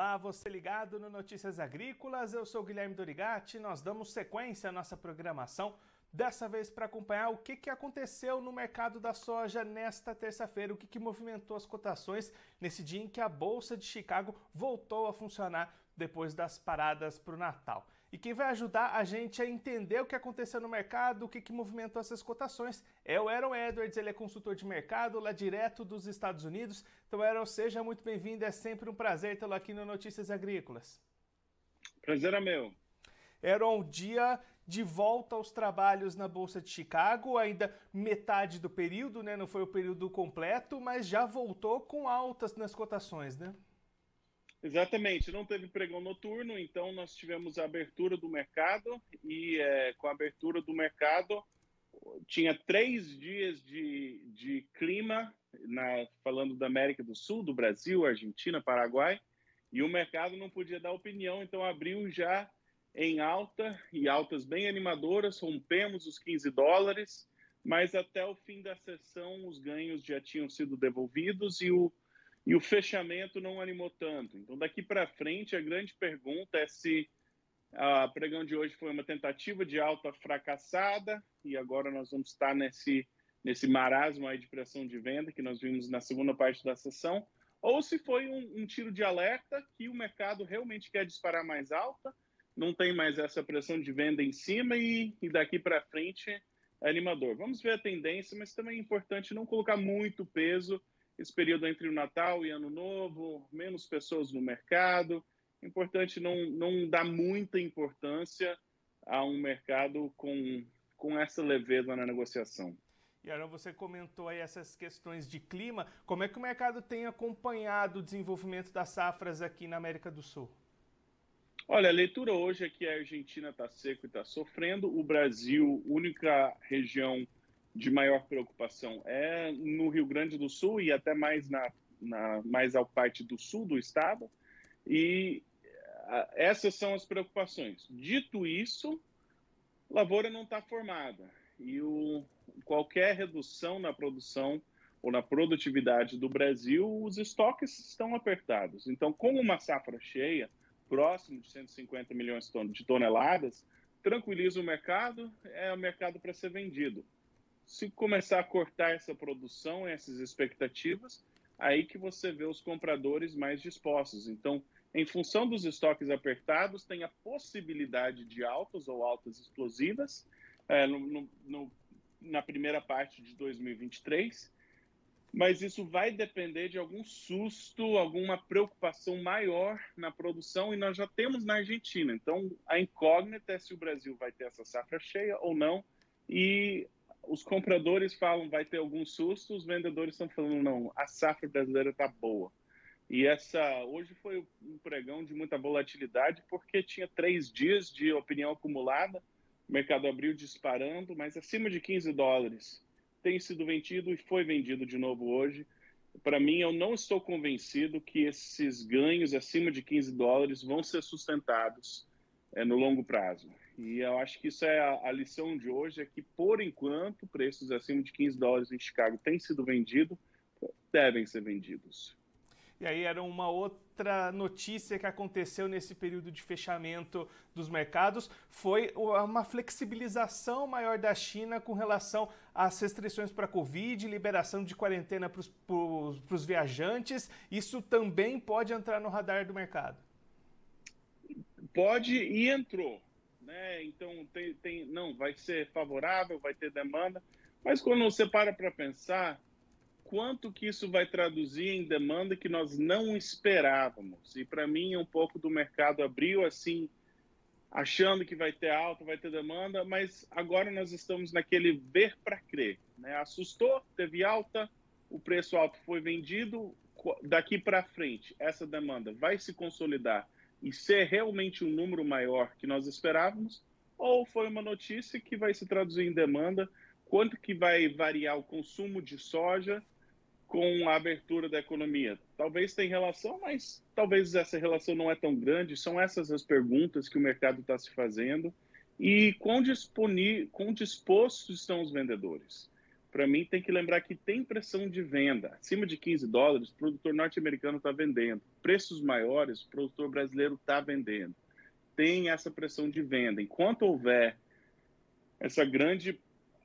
Olá, você ligado no Notícias Agrícolas, eu sou Guilherme Dorigati, nós damos sequência à nossa programação, dessa vez para acompanhar o que, que aconteceu no mercado da soja nesta terça-feira, o que, que movimentou as cotações nesse dia em que a Bolsa de Chicago voltou a funcionar depois das paradas para o Natal. E quem vai ajudar a gente a entender o que aconteceu no mercado, o que, que movimentou essas cotações, é o Aaron Edwards, ele é consultor de mercado lá direto dos Estados Unidos. Então, Aaron, seja muito bem-vindo, é sempre um prazer tê-lo aqui no Notícias Agrícolas. Prazer é meu. Aaron, dia de volta aos trabalhos na Bolsa de Chicago, ainda metade do período, né? Não foi o período completo, mas já voltou com altas nas cotações, né? Exatamente, não teve pregão noturno, então nós tivemos a abertura do mercado e é, com a abertura do mercado tinha três dias de, de clima, na, falando da América do Sul, do Brasil, Argentina, Paraguai, e o mercado não podia dar opinião, então abriu já em alta e altas bem animadoras, rompemos os 15 dólares, mas até o fim da sessão os ganhos já tinham sido devolvidos e o e o fechamento não animou tanto. Então, daqui para frente, a grande pergunta é se a pregão de hoje foi uma tentativa de alta fracassada e agora nós vamos estar nesse, nesse marasmo aí de pressão de venda que nós vimos na segunda parte da sessão, ou se foi um, um tiro de alerta que o mercado realmente quer disparar mais alta, não tem mais essa pressão de venda em cima e, e daqui para frente é animador. Vamos ver a tendência, mas também é importante não colocar muito peso esse período entre o Natal e Ano Novo, menos pessoas no mercado. Importante não, não dar muita importância a um mercado com, com essa leveza na negociação. E Aaron, você comentou aí essas questões de clima. Como é que o mercado tem acompanhado o desenvolvimento das safras aqui na América do Sul? Olha, a leitura hoje é que a Argentina está seco e está sofrendo. O Brasil, única região de maior preocupação é no Rio Grande do Sul e até mais na, na mais ao parte do sul do estado. E essas são as preocupações. Dito isso, lavoura não está formada e o, qualquer redução na produção ou na produtividade do Brasil, os estoques estão apertados. Então, com uma safra cheia, próximo de 150 milhões de toneladas, tranquiliza o mercado, é o mercado para ser vendido se começar a cortar essa produção, essas expectativas, aí que você vê os compradores mais dispostos. Então, em função dos estoques apertados, tem a possibilidade de altas ou altas explosivas é, no, no, na primeira parte de 2023, mas isso vai depender de algum susto, alguma preocupação maior na produção, e nós já temos na Argentina. Então, a incógnita é se o Brasil vai ter essa safra cheia ou não, e os compradores falam vai ter algum susto, os vendedores estão falando não, a safra brasileira está boa. E essa hoje foi um pregão de muita volatilidade porque tinha três dias de opinião acumulada, o mercado abriu disparando, mas acima de 15 dólares tem sido vendido e foi vendido de novo hoje. Para mim, eu não estou convencido que esses ganhos acima de 15 dólares vão ser sustentados é, no longo prazo. E eu acho que isso é a, a, lição de hoje, é que, por enquanto, preços acima de 15 dólares em Chicago têm sido vendidos, devem ser vendidos. E aí era uma outra notícia que aconteceu nesse período de fechamento dos mercados, foi uma flexibilização maior da China com relação às restrições para a Covid, liberação de quarentena para os viajantes. Isso também pode entrar no radar do mercado. Pode e entrou né? Então tem, tem, não vai ser favorável, vai ter demanda, mas quando você para para pensar quanto que isso vai traduzir em demanda que nós não esperávamos e para mim um pouco do mercado abriu assim achando que vai ter alta, vai ter demanda, mas agora nós estamos naquele ver para crer, né? Assustou, teve alta, o preço alto foi vendido, daqui para frente essa demanda vai se consolidar e ser realmente um número maior que nós esperávamos, ou foi uma notícia que vai se traduzir em demanda, quanto que vai variar o consumo de soja com a abertura da economia? Talvez tenha relação, mas talvez essa relação não é tão grande. São essas as perguntas que o mercado está se fazendo. E quão, dispostos estão os vendedores? Para mim tem que lembrar que tem pressão de venda. Acima de 15 dólares, o produtor norte-americano está vendendo. Preços maiores, o produtor brasileiro está vendendo. Tem essa pressão de venda. Enquanto houver essa grande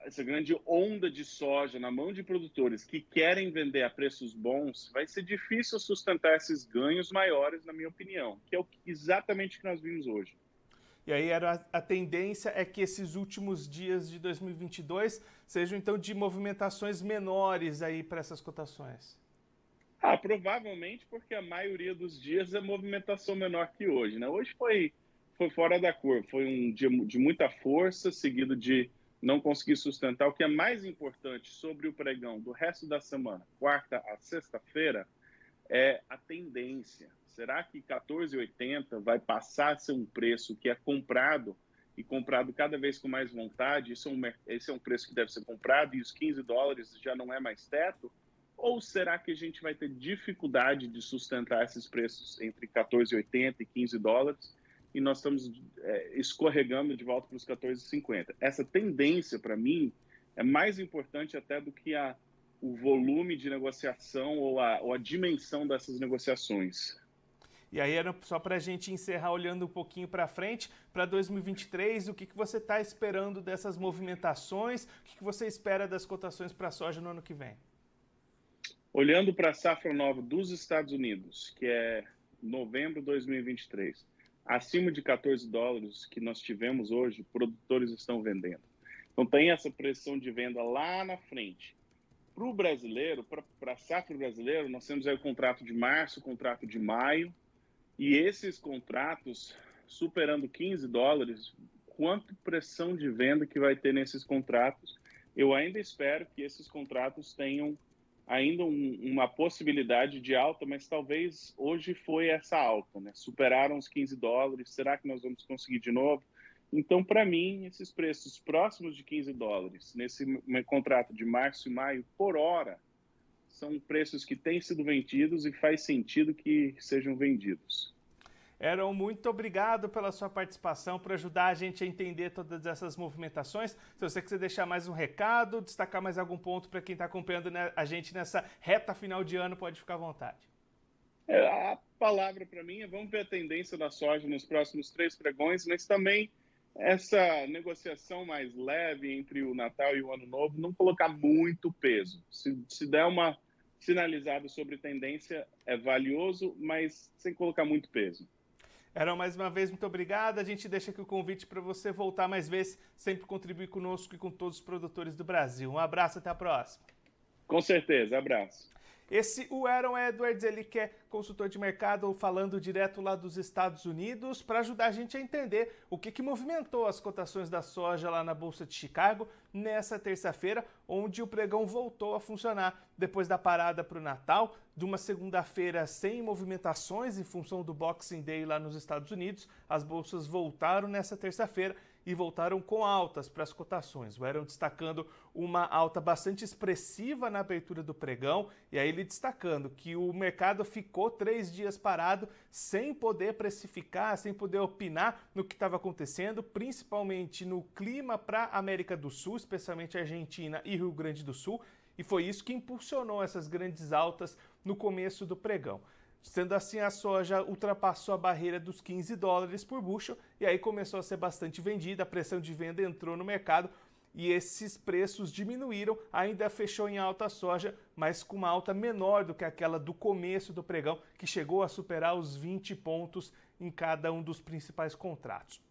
essa grande onda de soja na mão de produtores que querem vender a preços bons, vai ser difícil sustentar esses ganhos maiores, na minha opinião, que é exatamente o que nós vimos hoje. E aí era a, tendência é que esses últimos dias de 2022 sejam então de movimentações menores aí para essas cotações. Ah, provavelmente porque a maioria dos dias é movimentação menor que hoje, né? Hoje foi foi fora da curva, foi um dia de muita força, seguido de não conseguir sustentar. O que é mais importante sobre o pregão do resto da semana, quarta a sexta-feira, é a tendência. Será que 14,80 vai passar a ser um preço que é comprado e comprado cada vez com mais vontade? Isso é um, esse é um preço que deve ser comprado e os 15 dólares já não é mais teto? Ou será que a gente vai ter dificuldade de sustentar esses preços entre 14,80 e 15 dólares? e nós estamos é, escorregando de volta para os 14,50. Essa tendência, para mim, é mais importante até do que a, o volume de negociação ou a, ou a dimensão dessas negociações. E aí era só para a gente encerrar olhando um pouquinho para frente, para 2023, o que, que você está esperando dessas movimentações? O que, que você espera das cotações para a soja no ano que vem? Olhando para a safra nova dos Estados Unidos, que é novembro de 2023, acima de 14 dólares que nós tivemos hoje, produtores estão vendendo. Então tem essa pressão de venda lá na frente. Para o brasileiro, para a safra brasileira, nós temos aí o contrato de março, o contrato de maio, e esses contratos superando 15 dólares, quanto pressão de venda que vai ter nesses contratos? Eu ainda espero que esses contratos tenham ainda um, uma possibilidade de alta, mas talvez hoje foi essa alta, né? Superaram os 15 dólares. Será que nós vamos conseguir de novo? Então, para mim, esses preços próximos de 15 dólares, nesse contrato de março e maio, por hora, são preços que têm sido vendidos e faz sentido que sejam vendidos. Eram muito obrigado pela sua participação, por ajudar a gente a entender todas essas movimentações. Se você quiser deixar mais um recado, destacar mais algum ponto para quem está acompanhando né, a gente nessa reta final de ano, pode ficar à vontade. É, a palavra para mim é vamos ver a tendência da soja nos próximos três pregões, mas também essa negociação mais leve entre o Natal e o Ano Novo, não colocar muito peso. Se, se der uma sinalizada sobre tendência, é valioso, mas sem colocar muito peso. Eram mais uma vez, muito obrigado. A gente deixa aqui o convite para você voltar mais vezes, sempre contribuir conosco e com todos os produtores do Brasil. Um abraço, até a próxima. Com certeza, abraço. Esse o Aaron Edwards, ele que é consultor de mercado, falando direto lá dos Estados Unidos, para ajudar a gente a entender o que, que movimentou as cotações da soja lá na Bolsa de Chicago nessa terça-feira, onde o pregão voltou a funcionar depois da parada para o Natal, de uma segunda-feira sem movimentações em função do Boxing Day lá nos Estados Unidos. As bolsas voltaram nessa terça-feira e voltaram com altas para as cotações. O Aaron destacando uma alta bastante expressiva na abertura do pregão, e aí ele destacando que o mercado ficou três dias parado sem poder precificar, sem poder opinar no que estava acontecendo, principalmente no clima para a América do Sul, especialmente Argentina e Rio Grande do Sul, e foi isso que impulsionou essas grandes altas no começo do pregão. Sendo assim, a soja ultrapassou a barreira dos 15 dólares por bushel e aí começou a ser bastante vendida, a pressão de venda entrou no mercado e esses preços diminuíram, ainda fechou em alta a soja, mas com uma alta menor do que aquela do começo do pregão, que chegou a superar os 20 pontos em cada um dos principais contratos.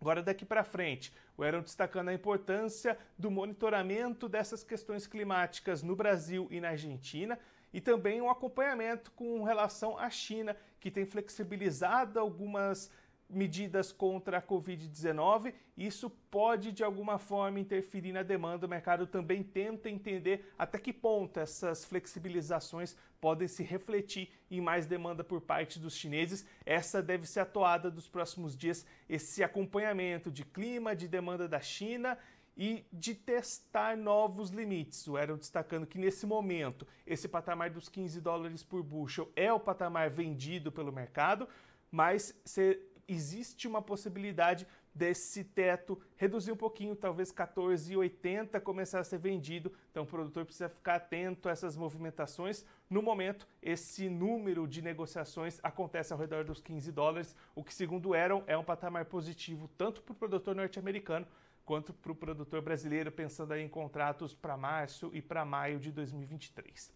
Agora, daqui para frente, o Aaron destacando a importância do monitoramento dessas questões climáticas no Brasil e na Argentina e também um acompanhamento com relação à China, que tem flexibilizado algumas medidas contra a Covid-19. Isso pode, de alguma forma, interferir na demanda. O mercado também tenta entender até que ponto essas flexibilizações podem se refletir em mais demanda por parte dos chineses. Essa deve ser a toada dos próximos dias, esse acompanhamento de clima, de demanda da China e de testar novos limites. O Aaron destacando que nesse momento esse patamar dos 15 dólares por bushel é o patamar vendido pelo mercado, mas se existe uma possibilidade desse teto, reduzir um pouquinho, talvez 14,80 começar a ser vendido. Então o produtor precisa ficar atento a essas movimentações. No momento, esse número de negociações acontece ao redor dos 15 dólares, o que segundo Aaron é um patamar positivo tanto para o produtor norte-americano quanto para o produtor brasileiro, pensando em contratos para março e para maio de 2023.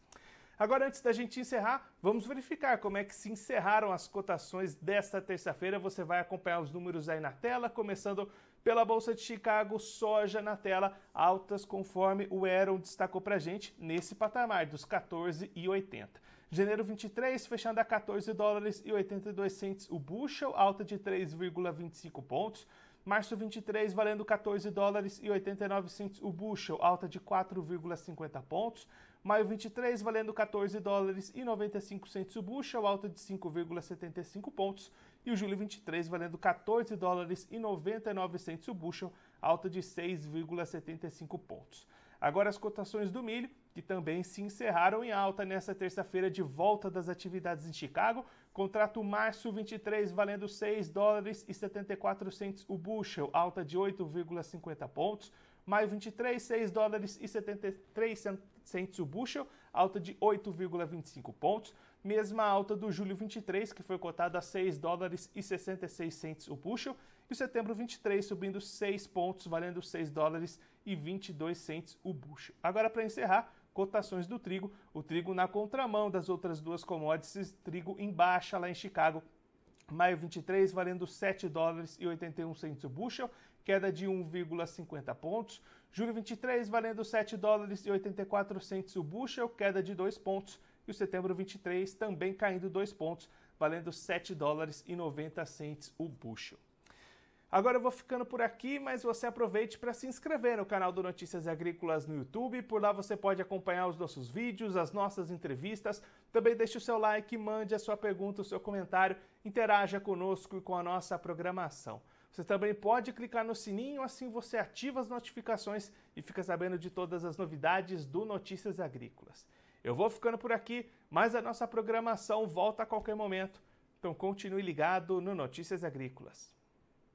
Agora, antes da gente encerrar, vamos verificar como é que se encerraram as cotações desta terça-feira. Você vai acompanhar os números aí na tela, começando pela Bolsa de Chicago, soja na tela, altas conforme o Aaron destacou para gente, nesse patamar dos 14,80. Janeiro 23, fechando a 14 dólares e 82 centes o bushel, alta de 3,25 pontos. Março 23, valendo 14 dólares e 89 centes o bushel, alta de 4,50 pontos. Maio 23, valendo 14 dólares e 95 centos o bushel, alta de 5,75 pontos. E o julho 23, valendo 14 dólares e 99 centos o bushel, alta de 6,75 pontos. Agora as cotações do milho, que também se encerraram em alta nesta terça-feira de volta das atividades em Chicago. Contrato março 23 valendo 6 dólares e 74 centos o bushel, alta de 8,50 pontos. Maio 23, 6 dólares e 73 centos o bushel, alta de 8,25 pontos. Mesma alta do julho 23, que foi cotada a 6 dólares e 66 centos o bushel. E o setembro 23 subindo 6 pontos, valendo 6 dólares e 22 centos o bushel. Agora, para encerrar, cotações do trigo. O trigo na contramão das outras duas commodities, trigo em baixa lá em Chicago. Maio 23 valendo 7 dólares e 81 centos o bushel queda de 1,50 pontos. Julho 23, valendo 7 dólares e 84 centos o bushel, queda de 2 pontos. E o setembro 23 também caindo 2 pontos, valendo 7 dólares e 90 centos o bushel. Agora eu vou ficando por aqui, mas você aproveite para se inscrever no canal do Notícias Agrícolas no YouTube. Por lá você pode acompanhar os nossos vídeos, as nossas entrevistas. Também deixe o seu like, mande a sua pergunta, o seu comentário, interaja conosco e com a nossa programação. Você também pode clicar no sininho, assim você ativa as notificações e fica sabendo de todas as novidades do Notícias Agrícolas. Eu vou ficando por aqui, mas a nossa programação volta a qualquer momento. Então continue ligado no Notícias Agrícolas.